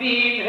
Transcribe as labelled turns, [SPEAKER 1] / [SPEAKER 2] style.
[SPEAKER 1] be